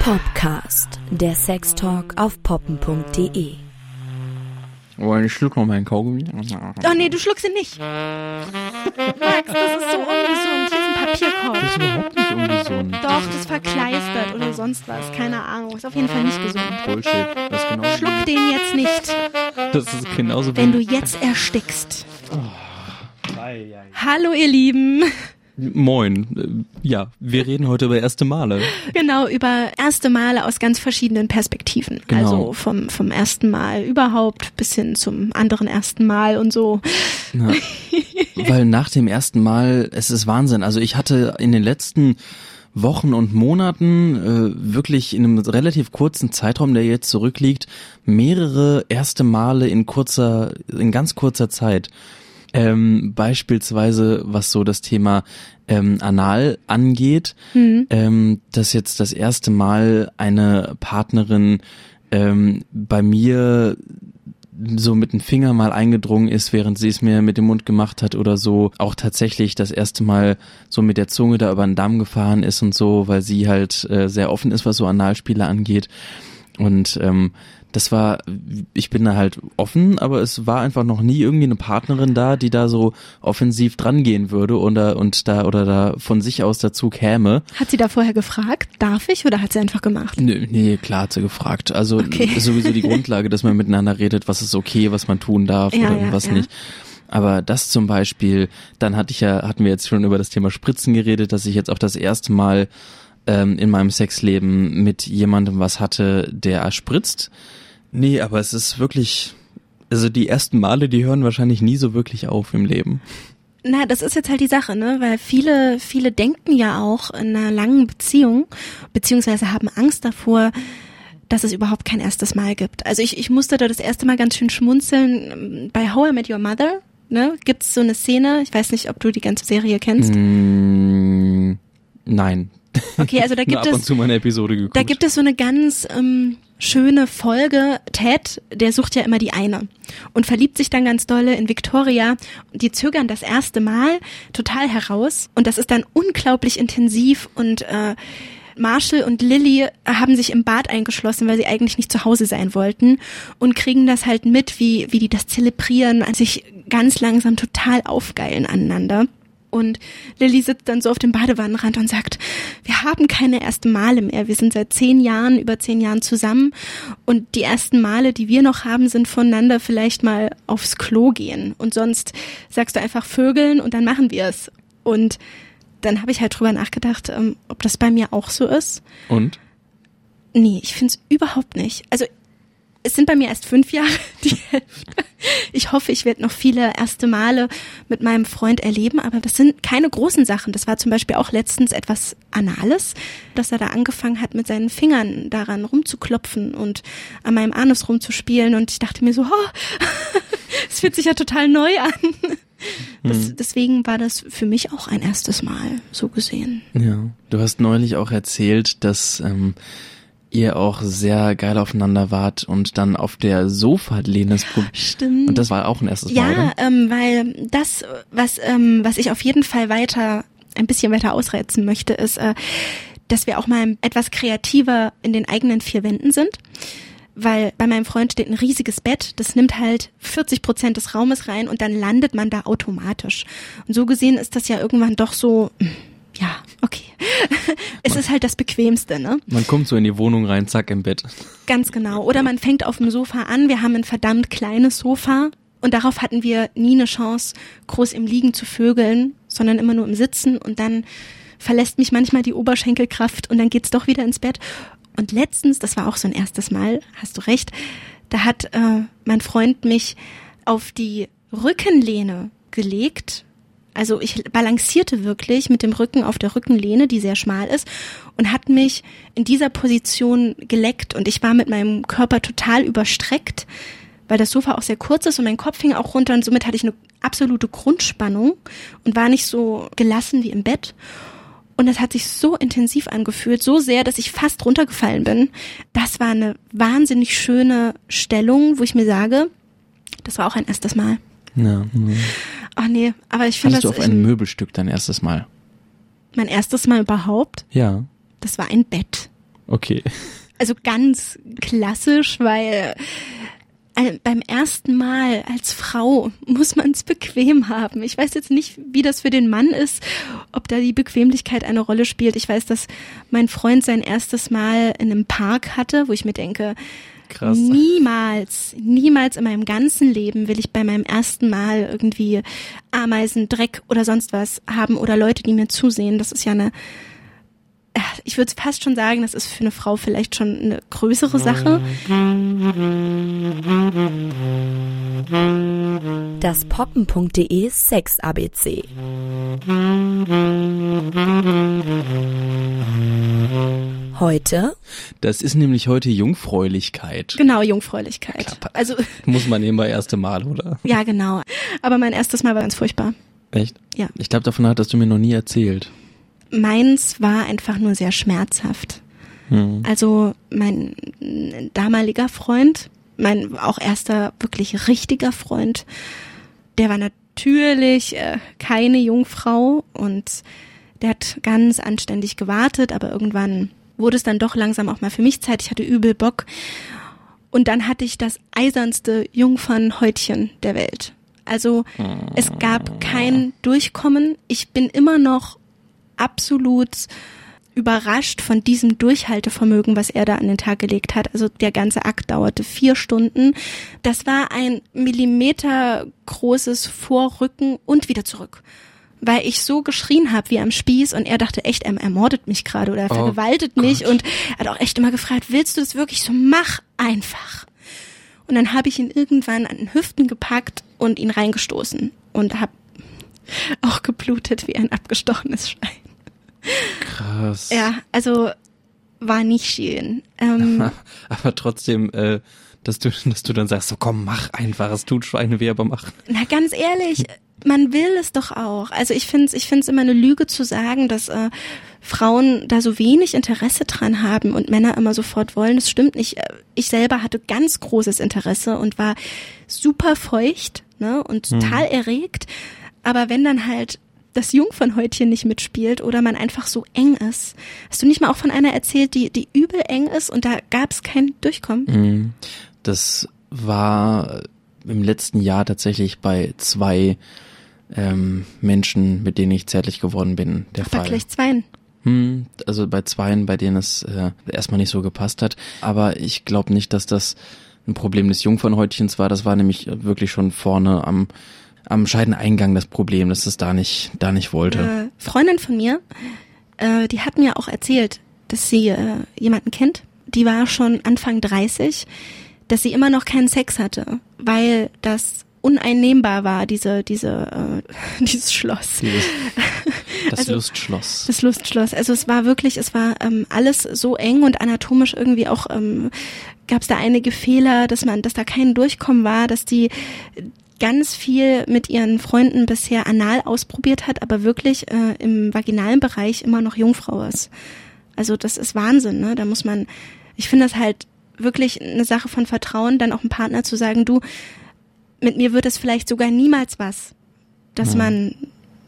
Popcast, der Sextalk auf poppen.de. Oh, ich schluck noch meinen Kaugummi. Oh nee, du schluckst ihn nicht. Max, das ist so ungesund. Hier ist ein Papierkorb. Das ist überhaupt nicht ungesund. Doch, das verkleistert oder sonst was. Keine Ahnung. Ist auf jeden Fall nicht gesund. Bullshit. Das ist genauso Schluck den jetzt nicht, Das ist genauso wenn du jetzt erstickst. Hallo ihr Lieben. Moin. Ja, wir reden heute über erste Male. Genau, über erste Male aus ganz verschiedenen Perspektiven. Genau. Also vom, vom ersten Mal überhaupt bis hin zum anderen ersten Mal und so. Ja. Weil nach dem ersten Mal, es ist Wahnsinn. Also ich hatte in den letzten Wochen und Monaten äh, wirklich in einem relativ kurzen Zeitraum, der jetzt zurückliegt, mehrere erste Male in kurzer, in ganz kurzer Zeit. Ähm, beispielsweise, was so das Thema ähm, Anal angeht, ähm, dass jetzt das erste Mal eine Partnerin ähm, bei mir so mit dem Finger mal eingedrungen ist, während sie es mir mit dem Mund gemacht hat oder so, auch tatsächlich das erste Mal so mit der Zunge da über den Damm gefahren ist und so, weil sie halt äh, sehr offen ist, was so Analspiele angeht. Und ähm, das war, ich bin da halt offen, aber es war einfach noch nie irgendwie eine Partnerin da, die da so offensiv dran gehen würde oder und da oder da von sich aus dazu käme. Hat sie da vorher gefragt, darf ich oder hat sie einfach gemacht? Nö, nee, klar hat sie gefragt. Also Okay. ist sowieso die Grundlage, dass man miteinander redet, was ist okay, was man tun darf Ja, oder ja, was ja. nicht. Aber das zum Beispiel, dann hatte ich ja, hatten wir jetzt schon über das Thema Spritzen geredet, dass ich jetzt auch das erste Mal ähm, in meinem Sexleben mit jemandem was hatte, der spritzt. Nee, aber es ist wirklich, also die ersten Male, die hören wahrscheinlich nie so wirklich auf im Leben. Na, das ist jetzt halt die Sache, ne? Weil viele, viele denken ja auch in einer langen Beziehung, beziehungsweise haben Angst davor, dass es überhaupt kein erstes Mal gibt. Also ich, ich musste da das erste Mal ganz schön schmunzeln. Bei How I Met Your Mother, ne, gibt's so eine Szene, ich weiß nicht, ob du die ganze Serie kennst. Mm, nein. Okay, also da gibt es, da gibt es so eine ganz ähm, schöne Folge. Ted, der sucht ja immer die eine und verliebt sich dann ganz dolle in Victoria. Die zögern das erste Mal total heraus und das ist dann unglaublich intensiv und äh, Marshall und Lily haben sich im Bad eingeschlossen, weil sie eigentlich nicht zu Hause sein wollten und kriegen das halt mit, wie, wie die das zelebrieren, sich ganz langsam total aufgeilen aneinander. Und Lilly sitzt dann so auf dem Badewannenrand und sagt, wir haben keine ersten Male mehr. Wir sind seit zehn Jahren, über zehn Jahren zusammen. Und die ersten Male, die wir noch haben, sind voneinander vielleicht mal aufs Klo gehen. Und sonst sagst du einfach Vögeln und dann machen wir es. Und dann habe ich halt drüber nachgedacht, ähm, ob das bei mir auch so ist. Und? Nee, ich find's überhaupt nicht. Also es sind bei mir erst fünf Jahre die Hälfte. Ich hoffe, ich werde noch viele erste Male mit meinem Freund erleben, aber das sind keine großen Sachen. Das war zum Beispiel auch letztens etwas Anales, dass er da angefangen hat, mit seinen Fingern daran rumzuklopfen und an meinem Anus rumzuspielen und ich dachte mir so, oh, es fühlt sich ja total neu an. Das, deswegen war das für mich auch ein erstes Mal, so gesehen. Ja. Du hast neulich auch erzählt, dass ähm, ihr auch sehr geil aufeinander wart und dann auf der Sofa-Lehne das Stimmt. Und das war auch ein erstes Mal, Ja, ähm, weil das, was, ähm, was ich auf jeden Fall weiter, ein bisschen weiter ausreizen möchte, ist, äh, dass wir auch mal etwas kreativer in den eigenen vier Wänden sind. Weil bei meinem Freund steht ein riesiges Bett, das nimmt halt 40 Prozent des Raumes rein und dann landet man da automatisch. Und so gesehen ist das ja irgendwann doch so, ja, okay. es ist halt das Bequemste, ne? Man kommt so in die Wohnung rein, zack, im Bett. Ganz genau. Oder man fängt auf dem Sofa an. Wir haben ein verdammt kleines Sofa und darauf hatten wir nie eine Chance, groß im Liegen zu vögeln, sondern immer nur im Sitzen und dann verlässt mich manchmal die Oberschenkelkraft und dann geht's doch wieder ins Bett. Und letztens, das war auch so ein erstes Mal, hast du recht, da hat äh, mein Freund mich auf die Rückenlehne gelegt. Also ich balancierte wirklich mit dem Rücken auf der Rückenlehne, die sehr schmal ist, und hat mich in dieser Position geleckt und ich war mit meinem Körper total überstreckt, weil das Sofa auch sehr kurz ist und mein Kopf hing auch runter und somit hatte ich eine absolute Grundspannung und war nicht so gelassen wie im Bett. Und das hat sich so intensiv angefühlt, so sehr, dass ich fast runtergefallen bin. Das war eine wahnsinnig schöne Stellung, wo ich mir sage, Das war auch ein erstes Mal. Ja. Ach nee, aber ich finde das du auf ein Möbelstück dein erstes Mal? mein erstes Mal überhaupt. Ja. Das war ein Bett. Okay. Also ganz klassisch, weil äh, beim ersten Mal als Frau muss man es bequem haben. Ich weiß jetzt nicht, wie das für den Mann ist, ob da die Bequemlichkeit eine Rolle spielt. Ich weiß, dass mein Freund sein erstes Mal in einem Park hatte, wo ich mir denke, Krass. niemals, niemals in meinem ganzen Leben will ich bei meinem ersten Mal irgendwie Ameisen, Dreck oder sonst was haben oder Leute, die mir zusehen. Das ist ja eine äh, ich würde fast schon sagen, das ist für eine Frau vielleicht schon eine größere Sache. Das poppen.de Sex ABC. Heute Das ist nämlich heute Jungfräulichkeit. Genau, Jungfräulichkeit. Also, Muss man nehmen bei erste Mal, oder? ja, genau. Aber mein erstes Mal war ganz furchtbar. Echt? Ja. Ich glaube, davon hattest du mir noch nie erzählt. Meins war einfach nur sehr schmerzhaft. Hm. Also mein damaliger Freund, mein auch erster wirklich richtiger Freund, der war natürlich äh, keine Jungfrau und der hat ganz anständig gewartet, aber irgendwann wurde es dann doch langsam auch mal für mich Zeit. Ich hatte übel Bock. Und dann hatte ich das eisernste Jungfernhäutchen der Welt. Also es gab kein Durchkommen. Ich bin immer noch absolut überrascht von diesem Durchhaltevermögen, was er da an den Tag gelegt hat. Also der ganze Akt dauerte vier Stunden. Das war ein Millimeter großes Vorrücken und wieder zurück. Weil ich so geschrien habe wie am Spieß und er dachte echt, er ermordet mich gerade oder er Oh vergewaltet mich und er hat auch echt immer gefragt, willst du das wirklich so? Mach einfach. Und dann habe ich ihn irgendwann an den Hüften gepackt und ihn reingestoßen und habe auch geblutet wie ein abgestochenes Schwein. Krass. Ja, also war nicht schön. Ähm, Aber trotzdem, äh, dass du, dass du dann sagst, so komm, mach einfach, es tut Schweine weh, aber mach. na, ganz ehrlich, man will es doch auch. Also ich finde es ich find's immer eine Lüge zu sagen, dass äh, Frauen da so wenig Interesse dran haben und Männer immer sofort wollen. Das stimmt nicht. Äh, Ich selber hatte ganz großes Interesse und war super feucht ne, und total erregt. Aber wenn dann halt das Jungfernhäutchen nicht mitspielt oder man einfach so eng ist. Hast du nicht mal auch von einer erzählt, die, die übel eng ist und da gab es kein Durchkommen? Mhm. Das war im letzten Jahr tatsächlich bei zwei ähm, Menschen, mit denen ich zärtlich geworden bin, der Aber Fall. gleich zweien. Hm, also bei zweien, bei denen es äh, erstmal nicht so gepasst hat. Aber ich glaube nicht, dass das ein Problem des Jungfernhäutchens war. Das war nämlich wirklich schon vorne am am Scheideneingang das Problem, dass es da nicht da nicht wollte. Äh, Freundin von mir, äh, die hat mir auch erzählt, dass sie äh, jemanden kennt. Die war schon Anfang 30, dass sie immer noch keinen Sex hatte, weil das uneinnehmbar war, diese, diese, äh, dieses Schloss. Dieses, das Also- Lustschloss. Das Lustschloss. Also es war wirklich, es war ähm, alles so eng und anatomisch irgendwie auch ähm, gab es da einige Fehler, dass man, dass da kein Durchkommen war, dass die ganz viel mit ihren Freunden bisher anal ausprobiert hat, aber wirklich äh, im vaginalen Bereich immer noch Jungfrau ist. Also das ist Wahnsinn, ne? Da muss man, ich finde das halt wirklich eine Sache von Vertrauen, dann auch einem Partner zu sagen, du, mit mir wird es vielleicht sogar niemals was, dass Ja. man,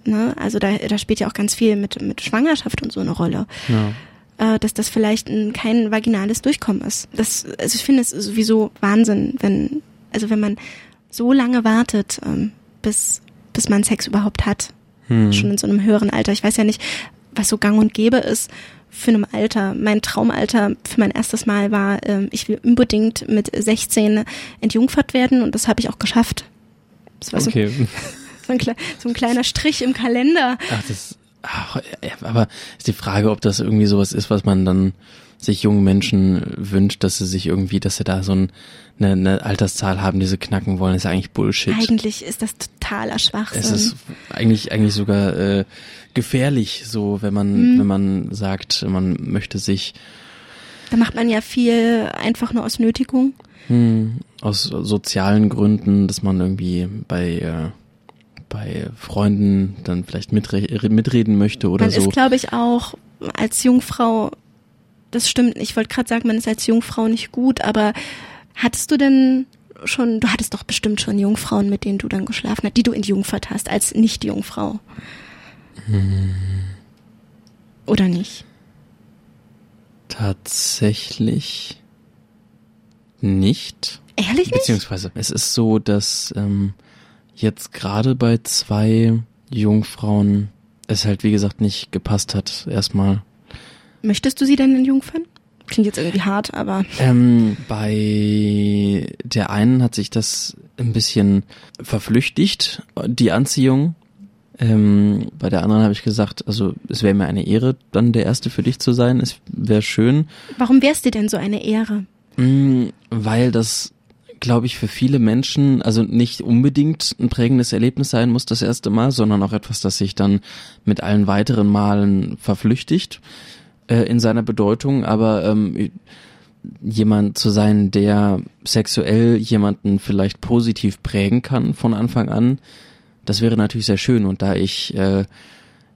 ne, also da, da spielt ja auch ganz viel mit, mit Schwangerschaft und so eine Rolle, Ja. äh, dass das vielleicht ein, kein vaginales Durchkommen ist. Das, also ich finde es sowieso Wahnsinn, wenn, also wenn man so lange wartet, ähm, bis, bis man Sex überhaupt hat, Hm. schon in so einem höheren Alter. Ich weiß ja nicht, was so gang und gäbe ist für einem Alter. Mein Traumalter für mein erstes Mal war, ähm, ich will unbedingt mit 16 entjungfert werden und das habe ich auch geschafft. Das war so, Okay. so, ein, kle- so ein kleiner Strich im Kalender. Ach, das, ach, aber ist die Frage, ob das irgendwie sowas ist, was man dann sich jungen Menschen wünscht, dass sie sich irgendwie, dass sie da so ein, eine, eine Alterszahl haben, die sie knacken wollen, ist ja eigentlich Bullshit. Eigentlich ist das totaler Schwachsinn. es ist eigentlich eigentlich sogar äh, gefährlich, so wenn man Mhm. wenn man sagt, man möchte sich da macht man ja viel einfach nur aus Nötigung. hm, aus sozialen Gründen, dass man irgendwie bei äh, bei Freunden dann vielleicht mitre mitreden möchte oder man so. ist, glaube ich, auch als Jungfrau, das stimmt, ich wollte gerade sagen, man ist als Jungfrau nicht gut, aber hattest du denn schon, du hattest doch bestimmt schon Jungfrauen, mit denen du dann geschlafen hast, die du entjungfert hast als Nicht-Jungfrau. Hm. Oder nicht? Tatsächlich nicht. Ehrlich nicht? Beziehungsweise es ist so, dass ähm, jetzt gerade bei zwei Jungfrauen es halt wie gesagt nicht gepasst hat erstmal. Möchtest du sie denn in Jungfern? Klingt jetzt irgendwie hart, aber. Ähm, bei der einen hat sich das ein bisschen verflüchtigt, die Anziehung. Ähm, bei der anderen habe ich gesagt, also es wäre mir eine Ehre, dann der Erste für dich zu sein. Es wäre schön. Warum wär's dir denn so eine Ehre? Mm, weil das, glaube ich, für viele Menschen, also nicht unbedingt ein prägendes Erlebnis sein muss das erste Mal, sondern auch etwas, das sich dann mit allen weiteren Malen verflüchtigt äh, in seiner Bedeutung. Aber ähm, jemand zu sein, der sexuell jemanden vielleicht positiv prägen kann von Anfang an, das wäre natürlich sehr schön. Und da ich äh,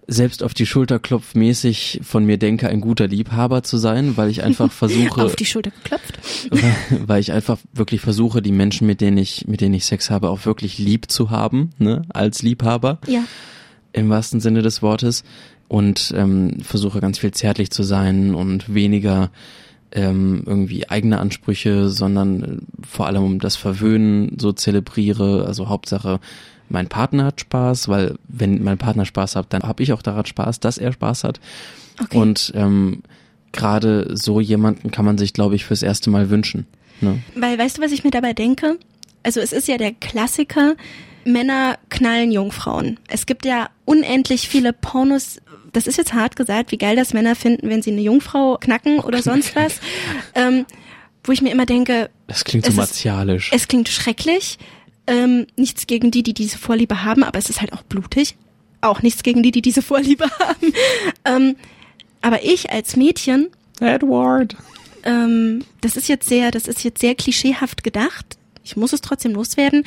selbst auf die Schulter klopfmäßig von mir denke, ein guter Liebhaber zu sein, weil ich einfach versuche. auf die Schulter geklopft. Weil, weil ich einfach wirklich versuche, die Menschen, mit denen ich, mit denen ich Sex habe, auch wirklich lieb zu haben, ne, als Liebhaber. Ja. Im wahrsten Sinne des Wortes. Und ähm, versuche ganz viel zärtlich zu sein und weniger ähm, irgendwie eigene Ansprüche, sondern äh, vor allem um das Verwöhnen so zelebriere. Also Hauptsache mein Partner hat Spaß, weil wenn mein Partner Spaß hat, dann habe ich auch daran Spaß, dass er Spaß hat. Okay. Und ähm, gerade so jemanden kann man sich, glaube ich, fürs erste Mal wünschen. Ne? Weil, weißt du, was ich mir dabei denke? Also es ist ja der Klassiker, Männer knallen Jungfrauen. Es gibt ja unendlich viele Pornos, das ist jetzt hart gesagt, wie geil das Männer finden, wenn sie eine Jungfrau knacken oder sonst was. ähm, wo ich mir immer denke, Das klingt so Es ist- martialisch. es klingt schrecklich. Ähm, nichts gegen die, die diese Vorliebe haben, aber es ist halt auch blutig. Auch nichts gegen die, die diese Vorliebe haben. ähm, aber ich als Mädchen, Edward. ähm, das ist jetzt sehr, das ist jetzt sehr klischeehaft gedacht. Ich muss es trotzdem loswerden.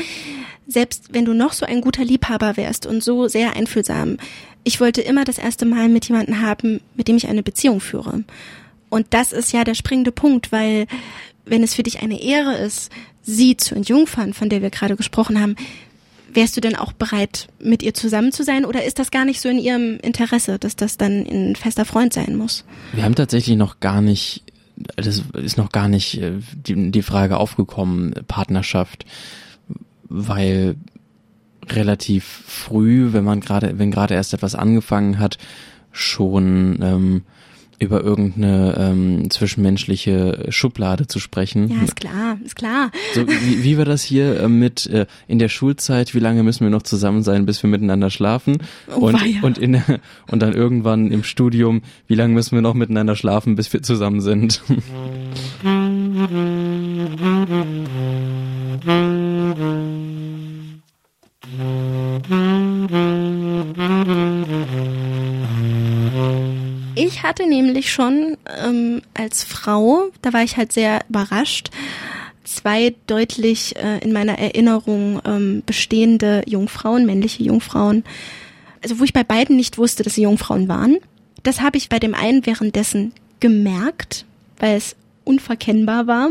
Selbst wenn du noch so ein guter Liebhaber wärst und so sehr einfühlsam, ich wollte immer das erste Mal mit jemandem haben, mit dem ich eine Beziehung führe. Und das ist ja der springende Punkt, weil wenn es für dich eine Ehre ist, sie zu entjungfern, von der wir gerade gesprochen haben, wärst du denn auch bereit, mit ihr zusammen zu sein? Oder ist das gar nicht so in ihrem Interesse, dass das dann ein fester Freund sein muss? Wir haben tatsächlich noch gar nicht, das ist noch gar nicht äh, die, die Frage aufgekommen, Partnerschaft, weil relativ früh, wenn man gerade, wenn gerade erst etwas angefangen hat, schon ähm, über irgendeine ähm, zwischenmenschliche Schublade zu sprechen. Ja, ist klar, ist klar. So, wie, wie war das hier äh, mit äh, in der Schulzeit, wie lange müssen wir noch zusammen sein, bis wir miteinander schlafen? Oh, und, weia. und, in, und dann irgendwann im Studium, wie lange müssen wir noch miteinander schlafen, bis wir zusammen sind? nämlich schon ähm, als Frau, da war ich halt sehr überrascht, zwei deutlich äh, in meiner Erinnerung ähm, bestehende Jungfrauen, männliche Jungfrauen, also wo ich bei beiden nicht wusste, dass sie Jungfrauen waren. Das habe ich bei dem einen währenddessen gemerkt, weil es unverkennbar war.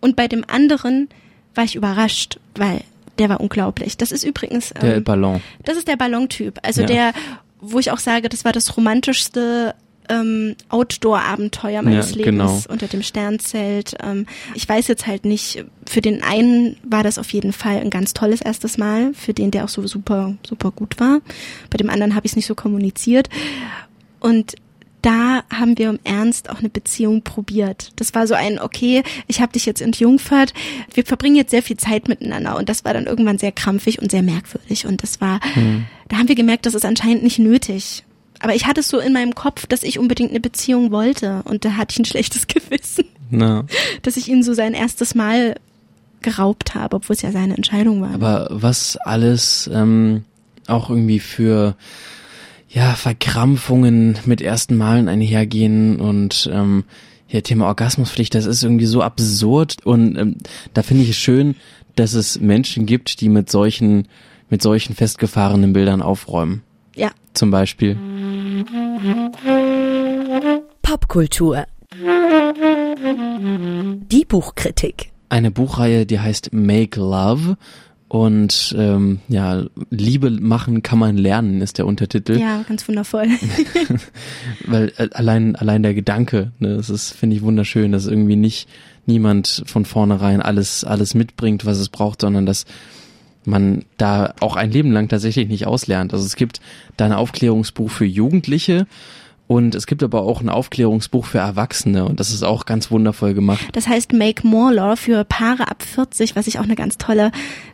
Und bei dem anderen war ich überrascht, weil der war unglaublich. Das ist übrigens ähm, Der Ballon. das ist der Ballontyp. Also Ja. der, wo ich auch sage, das war das romantischste ähm, Outdoor-Abenteuer meines Ja, Lebens genau. unter dem Sternzelt. Ähm, ich weiß jetzt halt nicht, für den einen war das auf jeden Fall ein ganz tolles erstes Mal, für den, der auch so super, super gut war. Bei dem anderen habe ich es nicht so kommuniziert. Und da haben wir im Ernst auch eine Beziehung probiert. Das war so ein, okay, ich habe dich jetzt entjungfert, wir verbringen jetzt sehr viel Zeit miteinander und das war dann irgendwann sehr krampfig und sehr merkwürdig und das war, da haben wir gemerkt, das ist anscheinend nicht nötig. Aber ich hatte es so in meinem Kopf, dass ich unbedingt eine Beziehung wollte und da hatte ich ein schlechtes Gewissen, Na, dass ich ihn so sein erstes Mal geraubt habe, obwohl es ja seine Entscheidung war. aber was alles ähm, auch irgendwie für ja Verkrampfungen mit ersten Malen einhergehen und ähm, ja, Thema Orgasmuspflicht, das ist irgendwie so absurd und ähm, da finde ich es schön, dass es Menschen gibt, die mit solchen mit solchen festgefahrenen Bildern aufräumen. ja, Zum Beispiel. Popkultur. Die Buchkritik. eine Buchreihe, die heißt Make Love. Und ähm, ja, Liebe machen kann man lernen, ist der Untertitel. Ja, ganz wundervoll. Weil äh, allein allein der Gedanke, ne, das ist finde ich wunderschön, dass irgendwie nicht niemand von vornherein alles alles mitbringt, was es braucht, sondern dass man da auch ein Leben lang tatsächlich nicht auslernt. Also es gibt da ein Aufklärungsbuch für Jugendliche und es gibt aber auch ein Aufklärungsbuch für Erwachsene und das ist auch ganz wundervoll gemacht. Das heißt Make More Law für Paare ab 40, was ich auch eine ganz tolle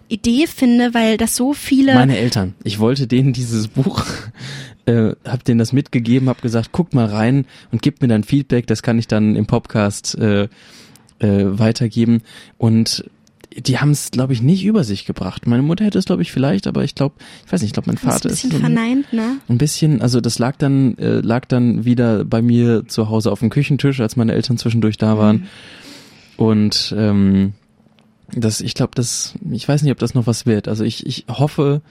Idee finde, weil das so viele. Meine Eltern. Ich wollte denen dieses Buch, äh, hab denen das mitgegeben, hab gesagt, guck mal rein und gib mir dann Feedback. Das kann ich dann im Podcast äh, äh, weitergeben und die haben es, glaube ich, nicht über sich gebracht. Meine Mutter hätte es, glaube ich, vielleicht, aber ich glaube, ich weiß nicht, ich glaube, mein Vater ist ein bisschen ist so verneint, ne? ein bisschen, also das lag dann, äh, lag dann wieder bei mir zu Hause auf dem Küchentisch, als meine Eltern zwischendurch da waren. Mhm. Und ähm, das, ich glaube, das, ich weiß nicht, ob das noch was wird. Also ich, ich hoffe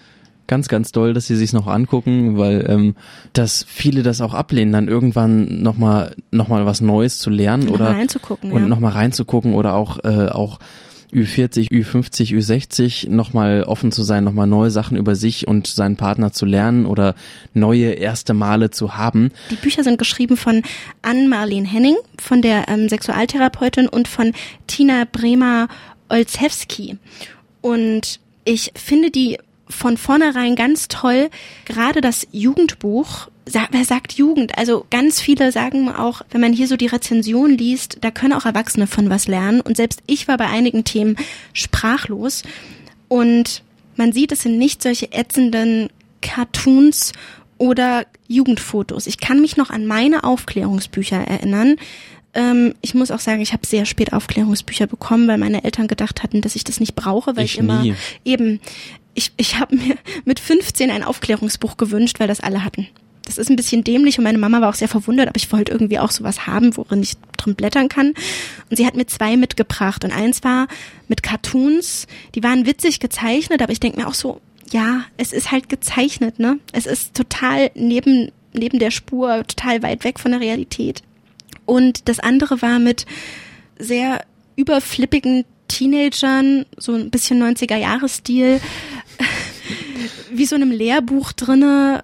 ganz, ganz doll, dass sie sich noch angucken, weil ähm, dass viele das auch ablehnen, dann irgendwann nochmal noch mal was Neues zu lernen Noch oder reinzugucken, und ja. nochmal reinzugucken oder auch äh, auch Ü40, Ü50, Ü60 nochmal offen zu sein, nochmal neue Sachen über sich und seinen Partner zu lernen oder neue erste Male zu haben. Die Bücher sind geschrieben von Ann-Marlene Henning, von der ähm, Sexualtherapeutin und von Tina Bremer-Olzewski. Und ich finde die von vornherein ganz toll. Gerade das Jugendbuch, wer sagt Jugend? Also ganz viele sagen auch, wenn man hier so die Rezension liest, da können auch Erwachsene von was lernen. Und selbst ich war bei einigen Themen sprachlos. Und man sieht, es sind nicht solche ätzenden Cartoons oder Jugendfotos. Ich kann mich noch an meine Aufklärungsbücher erinnern. Ähm, ich muss auch sagen, ich habe sehr spät Aufklärungsbücher bekommen, weil meine Eltern gedacht hatten, dass ich das nicht brauche, weil ich, Ich immer nie. eben ich ich habe mir mit 15 ein Aufklärungsbuch gewünscht, weil das alle hatten. Das ist ein bisschen dämlich und meine Mama war auch sehr verwundert, aber ich wollte irgendwie auch sowas haben, worin ich drin blättern kann. Und sie hat mir zwei mitgebracht und eins war mit Cartoons, die waren witzig gezeichnet, aber ich denke mir auch so, ja, es ist halt gezeichnet, ne? Es ist total neben neben der Spur, total weit weg von der Realität. Und das andere war mit sehr überflippigen Teenagern, so ein bisschen 90er-Jahres-Stil, wie so einem Lehrbuch drinne,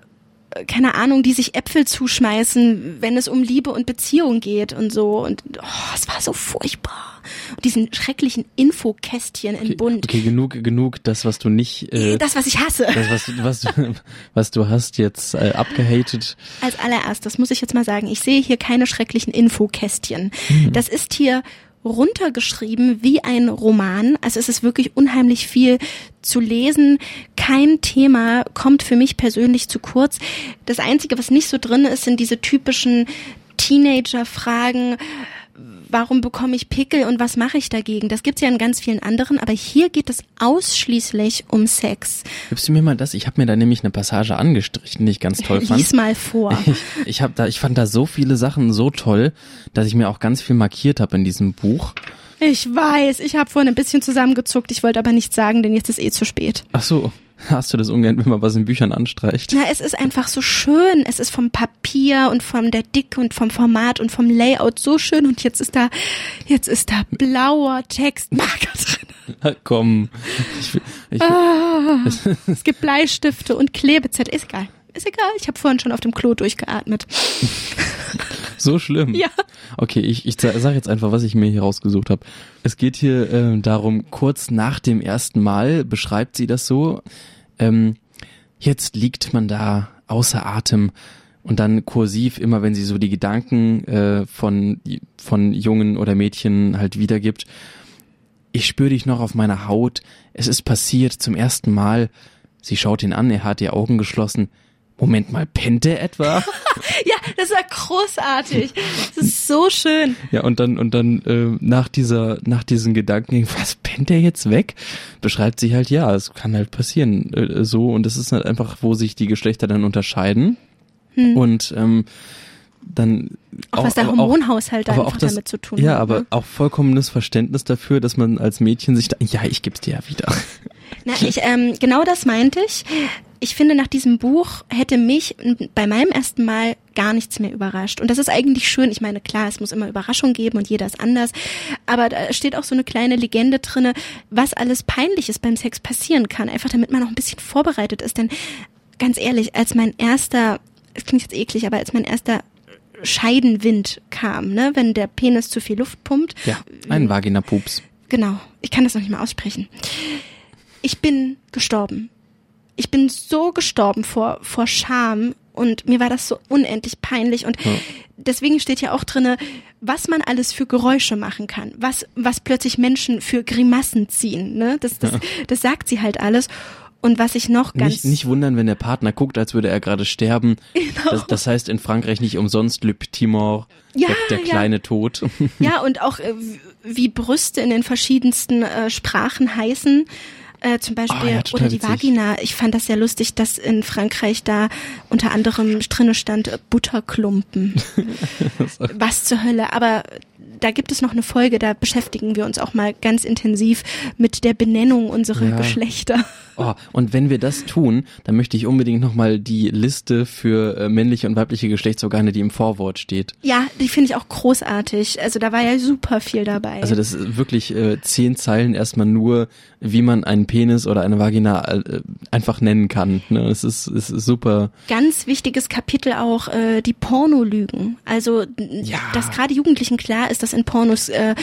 keine Ahnung, die sich Äpfel zuschmeißen, wenn es um Liebe und Beziehung geht und so. Und oh, es war so furchtbar. Und diesen schrecklichen Infokästchen in Bunt. Okay, genug, genug, das, was du nicht, äh, Das, was ich hasse. das, was, was, du- was du hast jetzt äh, abgehatet. Als allererstes muss ich jetzt mal sagen, ich sehe hier keine schrecklichen Infokästchen. Das ist hier runtergeschrieben wie ein Roman. Also es ist wirklich unheimlich viel zu lesen. Kein Thema kommt für mich persönlich zu kurz. Das Einzige, was nicht so drin ist, sind diese typischen Teenager-Fragen. Warum bekomme ich Pickel und was mache ich dagegen? Das gibt's ja in ganz vielen anderen, aber hier geht es ausschließlich um Sex. Gibst du mir mal das? Ich habe mir da nämlich eine Passage angestrichen, die ich ganz toll fand. Lies mal vor. Ich, ich habe da, ich fand da so viele Sachen so toll, dass ich mir auch ganz viel markiert habe in diesem Buch. Ich weiß, ich habe vorhin ein bisschen zusammengezuckt, ich wollte aber nichts sagen, denn jetzt ist eh zu spät. Ach so, hast du das ungern, wenn man was in Büchern anstreicht? Na, es ist einfach so schön. Es ist vom Papier und von der Dicke und vom Format und vom Layout so schön und jetzt ist da, jetzt ist da blauer Textmarker drin. Komm, ich, ich, Ah. Es gibt Bleistifte und Klebezettel. Ist egal. Ist egal. Ich habe vorhin schon auf dem Klo durchgeatmet. So schlimm. Ja. Okay, ich, ich sage jetzt einfach, was ich mir hier rausgesucht habe. Es geht hier äh, darum, kurz nach dem ersten Mal beschreibt sie das so. Ähm, jetzt liegt man da außer Atem und dann kursiv immer, wenn sie so die Gedanken äh, von von Jungen oder Mädchen halt wiedergibt. Ich spüre dich noch auf meiner Haut. Es ist passiert zum ersten Mal. Sie schaut ihn an, er hat die Augen geschlossen. Moment mal, pennt er etwa? Ja, das war großartig. Das ist so schön. Ja, und dann, und dann äh, nach dieser, nach diesen Gedanken, was pennt der jetzt weg? Beschreibt sich halt, ja, es kann halt passieren. Äh, so, und das ist halt einfach, wo sich die Geschlechter dann unterscheiden. Und ähm, dann Auch, was der Hormonhaushalt da aber einfach auch das, damit zu tun Ja, hat. aber ne? auch vollkommenes Verständnis dafür, dass man als Mädchen sich da, ja, ich geb's dir ja wieder. Na, ich, ähm, genau das meinte ich. Ich finde, nach diesem Buch hätte mich bei meinem ersten Mal gar nichts mehr überrascht. Und das ist eigentlich schön. Ich meine, klar, es muss immer Überraschung geben und jeder ist anders. Aber da steht auch so eine kleine Legende drinne, was alles Peinliches beim Sex passieren kann. Einfach damit man noch ein bisschen vorbereitet ist. Denn ganz ehrlich, als mein erster, es klingt jetzt eklig, aber als mein erster Scheidenwind kam, ne, wenn der Penis zu viel Luft pumpt. Ja, ein Vaginapups. Genau. Ich kann das noch nicht mal aussprechen. Ich bin gestorben ich bin so gestorben vor, vor Scham und mir war das so unendlich peinlich und ja. deswegen steht ja auch drinne, was man alles für Geräusche machen kann, was, was plötzlich Menschen für Grimassen ziehen, ne? Das, das, ja. das sagt sie halt alles. Und was ich noch ganz. Nicht, nicht wundern, wenn der Partner guckt, als würde er gerade sterben. Genau. Das, das heißt in Frankreich nicht umsonst Le Petit Mort, ja, der, der kleine ja. Tod. Ja, und auch äh, wie Brüste in den verschiedensten äh, Sprachen heißen. Äh, zum Beispiel, oh, ja, oder die witzig. Vagina. Ich fand das sehr lustig, dass in Frankreich da unter anderem drinne stand äh, Butterklumpen. Was zur Hölle. Aber da gibt es noch eine Folge, da beschäftigen wir uns auch mal ganz intensiv mit der Benennung unserer ja. Geschlechter. Oh, und wenn wir das tun, dann möchte ich unbedingt nochmal die Liste für äh, männliche und weibliche Geschlechtsorgane, die im Vorwort steht. Ja, die finde ich auch großartig. Also da war ja super viel dabei. Also das ist wirklich äh, zehn Zeilen erstmal nur, wie man einen Penis oder eine Vagina äh, einfach nennen kann. Ne? Es, ist, es ist super. Ganz wichtiges Kapitel auch äh, die Pornolügen. Also ja. dass gerade Jugendlichen klar ist, dass in Pornos äh,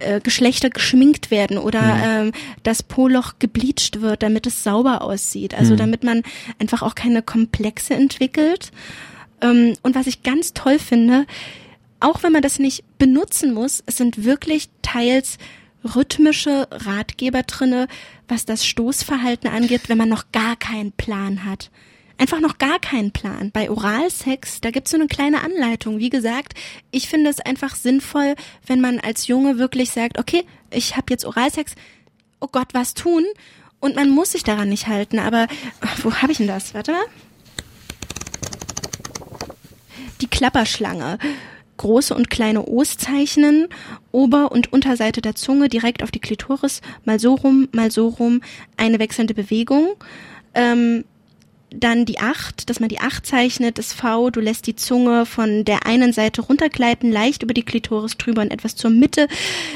äh, Geschlechter geschminkt werden oder mhm. äh, das Poloch gebleached wird, damit es sauber aussieht. Also mhm. damit man einfach auch keine Komplexe entwickelt. Ähm, und was ich ganz toll finde, auch wenn man das nicht benutzen muss, es sind wirklich teils rhythmische Ratgeber drinne, was das Stoßverhalten angeht, wenn man noch gar keinen Plan hat. Einfach noch gar keinen Plan. Bei Oralsex, da gibt's so eine kleine Anleitung. Wie gesagt, ich finde es einfach sinnvoll, wenn man als Junge wirklich sagt, okay, ich habe jetzt Oralsex, oh Gott, was tun? Und man muss sich daran nicht halten. Aber wo habe ich denn das? Warte mal. Die Klapperschlange. Große und kleine O's zeichnen, Ober- und Unterseite der Zunge direkt auf die Klitoris, mal so rum, mal so rum, eine wechselnde Bewegung. Ähm, dann die Acht, dass man die Acht zeichnet, das V, du lässt die Zunge von der einen Seite runtergleiten, leicht über die Klitoris drüber und etwas zur Mitte.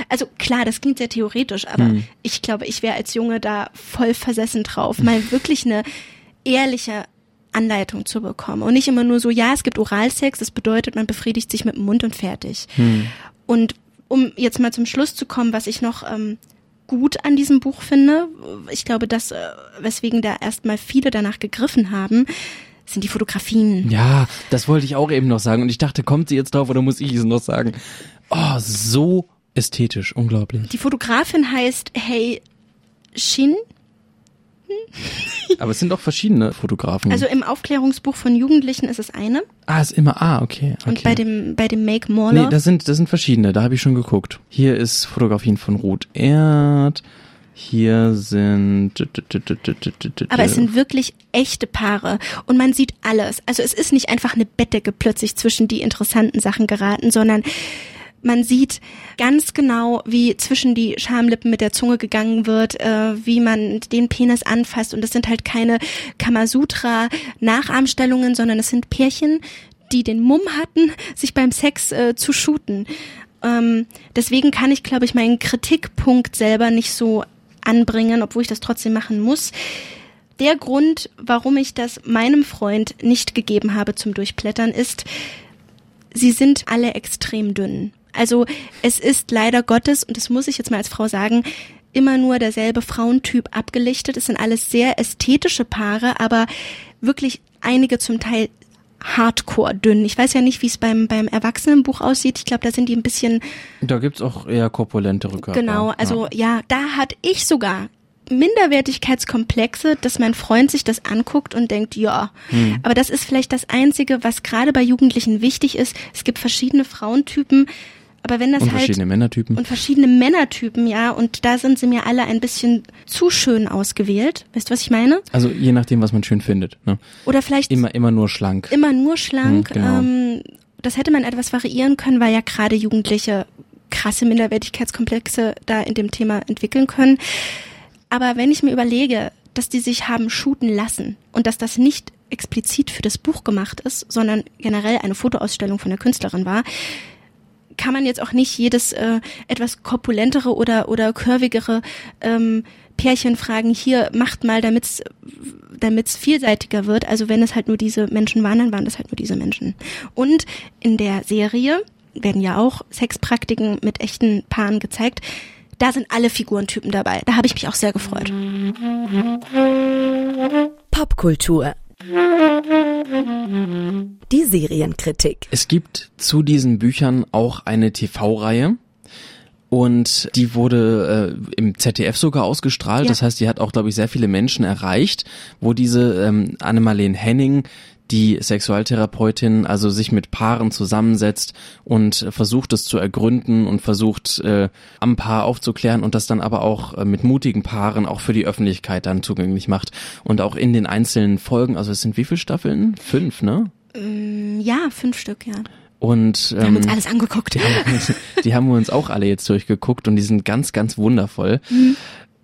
Also klar, das klingt sehr theoretisch, aber hm. ich glaube, ich wäre als Junge da voll versessen drauf, mal wirklich eine ehrliche Anleitung zu bekommen und nicht immer nur so, ja, es gibt Oralsex, das bedeutet, man befriedigt sich mit dem Mund und fertig. Hm. Und um jetzt mal zum Schluss zu kommen, was ich noch ähm, gut an diesem Buch finde, ich glaube, das, äh, weswegen da erstmal viele danach gegriffen haben, sind die Fotografien. Ja, das wollte ich auch eben noch sagen. Und ich dachte, kommt sie jetzt drauf oder muss ich es noch sagen? Oh, so ästhetisch, unglaublich. Die Fotografin heißt Hey Shin. Aber es sind auch verschiedene Fotografen. Also im Aufklärungsbuch von Jugendlichen ist es eine. Ah, ist immer, ah, okay. okay. Und bei dem, bei dem Make Morlov? Nee, das sind, das sind verschiedene, da habe ich schon geguckt. Hier ist Fotografien von Ruth Erd. Hier sind. Aber es sind wirklich echte Paare und man sieht alles. Also es ist nicht einfach eine Bettdecke plötzlich zwischen die interessanten Sachen geraten, sondern man sieht ganz genau, wie zwischen die Schamlippen mit der Zunge gegangen wird, äh, wie man den Penis anfasst. Und das sind halt keine Kamasutra-Nachahmstellungen, sondern es sind Pärchen, die den Mumm hatten, sich beim Sex äh, zu shooten. Ähm, deswegen kann ich, glaube ich, meinen Kritikpunkt selber nicht so anbringen, obwohl ich das trotzdem machen muss. Der Grund, warum ich das meinem Freund nicht gegeben habe zum Durchblättern, ist, sie sind alle extrem dünn. Also es ist leider Gottes, und das muss ich jetzt mal als Frau sagen, immer nur derselbe Frauentyp abgelichtet. Es sind alles sehr ästhetische Paare, aber wirklich einige zum Teil hardcore dünn. Ich weiß ja nicht, wie es beim, beim Erwachsenenbuch aussieht. Ich glaube, da sind die ein bisschen. Da gibt's auch eher korpulentere Körper. Genau, also ja, ja da hatte ich sogar Minderwertigkeitskomplexe, dass mein Freund sich das anguckt und denkt, ja, hm. aber das ist vielleicht das Einzige, was gerade bei Jugendlichen wichtig ist. Es gibt verschiedene Frauentypen, aber wenn das und halt verschiedene Männertypen und verschiedene Männertypen, ja, und da sind sie mir alle ein bisschen zu schön ausgewählt. Weißt du, was ich meine? Also je nachdem, was man schön findet. Ne? Oder vielleicht immer immer nur schlank. Immer nur schlank. Mhm, genau. ähm, das hätte man etwas variieren können, weil ja gerade Jugendliche krasse Minderwertigkeitskomplexe da in dem Thema entwickeln können. Aber wenn ich mir überlege, dass die sich haben shooten lassen und dass das nicht explizit für das Buch gemacht ist, sondern generell eine Fotoausstellung von der Künstlerin war, kann man jetzt auch nicht jedes äh, etwas korpulentere oder oder curvigere ähm, Pärchen fragen, hier macht mal, damit's damit's vielseitiger wird. Also wenn es halt nur diese Menschen waren, dann waren das halt nur diese Menschen. Und in der Serie werden ja auch Sexpraktiken mit echten Paaren gezeigt. Da sind alle Figurentypen dabei. Da habe ich mich auch sehr gefreut. Popkultur. Die Serienkritik. Es gibt zu diesen Büchern auch eine TV-Reihe. Und die wurde äh, im ZDF sogar ausgestrahlt. Ja. Das heißt, die hat auch, glaube ich, sehr viele Menschen erreicht, wo diese ähm, Annemarleen Henning, die Sexualtherapeutin, also sich mit Paaren zusammensetzt und versucht es zu ergründen und versucht äh, am Paar aufzuklären und das dann aber auch äh, mit mutigen Paaren auch für die Öffentlichkeit dann zugänglich macht. Und auch in den einzelnen Folgen, also es sind wie viele Staffeln? Fünf, ne? Ähm, ja, fünf Stück, ja. Und Wir haben uns ähm, alles angeguckt. die haben, wir uns- die haben wir uns auch alle jetzt durchgeguckt und die sind ganz, ganz wundervoll.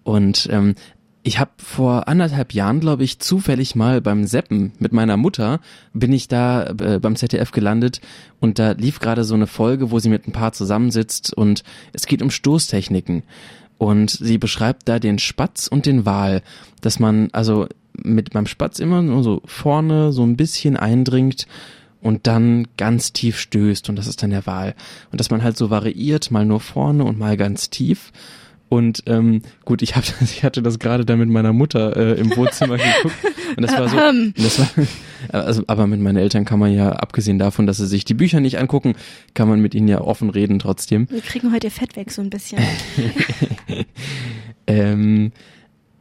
Und ähm, ich habe vor anderthalb Jahren, glaube ich, zufällig mal beim Seppen mit meiner Mutter bin ich da äh, beim ZDF gelandet und da lief gerade so eine Folge, wo sie mit ein Paar zusammensitzt und es geht um Stoßtechniken. Und sie beschreibt da den Spatz und den Wal, dass man also mit beim Spatz immer nur so vorne so ein bisschen eindringt und dann ganz tief stößt und das ist dann der Wal. Und dass man halt so variiert, mal nur vorne und mal ganz tief. Und ähm, gut, ich, hab, ich hatte das gerade da mit meiner Mutter äh, im Wohnzimmer geguckt. Und das war so. Das war, also, aber mit meinen Eltern kann man ja, abgesehen davon, dass sie sich die Bücher nicht angucken, kann man mit ihnen ja offen reden trotzdem. Wir kriegen heute ihr Fett weg so ein bisschen. Ähm,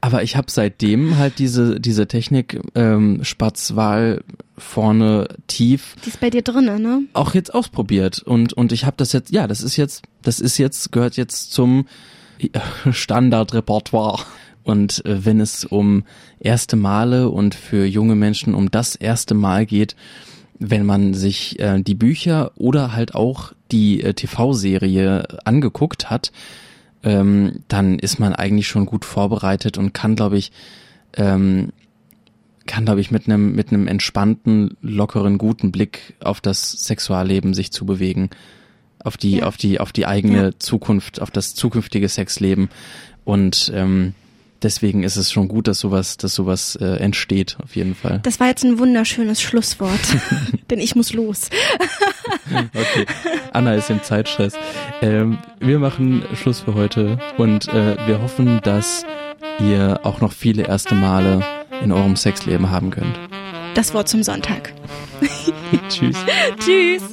aber ich habe seitdem halt diese, diese Technik ähm, Spatzwahl vorne tief Die ist bei dir drinne, ne? auch jetzt ausprobiert und und ich habe das jetzt ja das ist jetzt das ist jetzt gehört jetzt zum Standardrepertoire und äh, wenn es um erste Male und für junge Menschen um das erste Mal geht wenn man sich äh, die Bücher oder halt auch die äh, TV-Serie angeguckt hat ähm, dann ist man eigentlich schon gut vorbereitet und kann glaube ich ähm, kann, glaube ich, mit einem mit einem entspannten, lockeren, guten Blick auf das Sexualleben sich zu bewegen, auf die, Ja. auf die, auf die eigene Ja. Zukunft, auf das zukünftige Sexleben. Und ähm, deswegen ist es schon gut, dass sowas, dass sowas äh, entsteht, auf jeden Fall. Das war jetzt ein wunderschönes Schlusswort, denn ich muss los. Okay. Anna ist im Zeitstress. Ähm, wir machen Schluss für heute und äh, wir hoffen, dass ihr auch noch viele erste Male in eurem Sexleben haben könnt. Das Wort zum Sonntag. Tschüss. Tschüss.